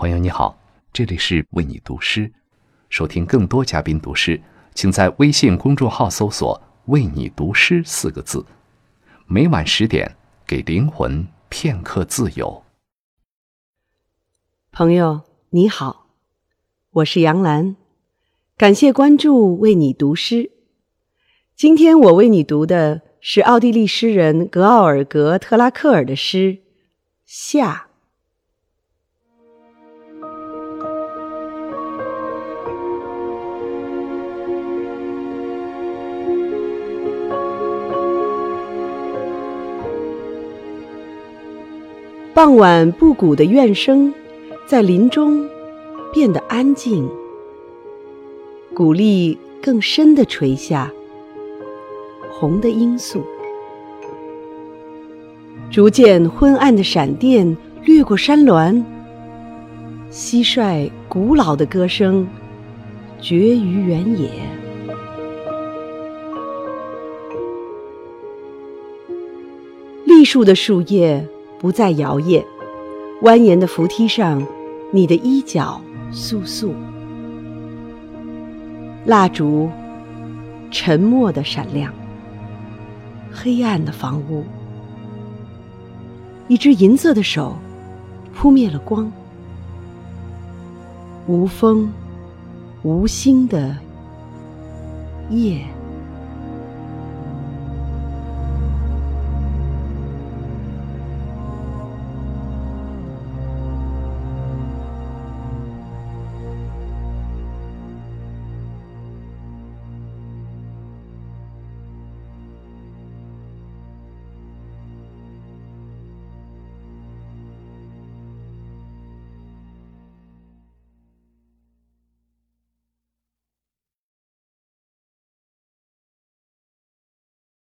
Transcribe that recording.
朋友你好，这里是为你读诗。收听更多嘉宾读诗，请在微信公众号搜索“为你读诗”四个字。每晚十点，给灵魂片刻自由。朋友你好，我是杨澜，感谢关注“为你读诗”。今天我为你读的是奥地利诗人格奥尔格·特拉克尔的诗《夏》。傍晚布谷的怨声，在林中变得安静。谷粒更深的垂下，红的罂粟。逐渐昏暗的闪电掠过山峦，蟋蟀古老的歌声绝于原野。栗树的树叶。不再摇曳，蜿蜒的扶梯上，你的衣角簌簌。蜡烛沉默的闪亮，黑暗的房屋，一只银色的手扑灭了光，无风无星的夜。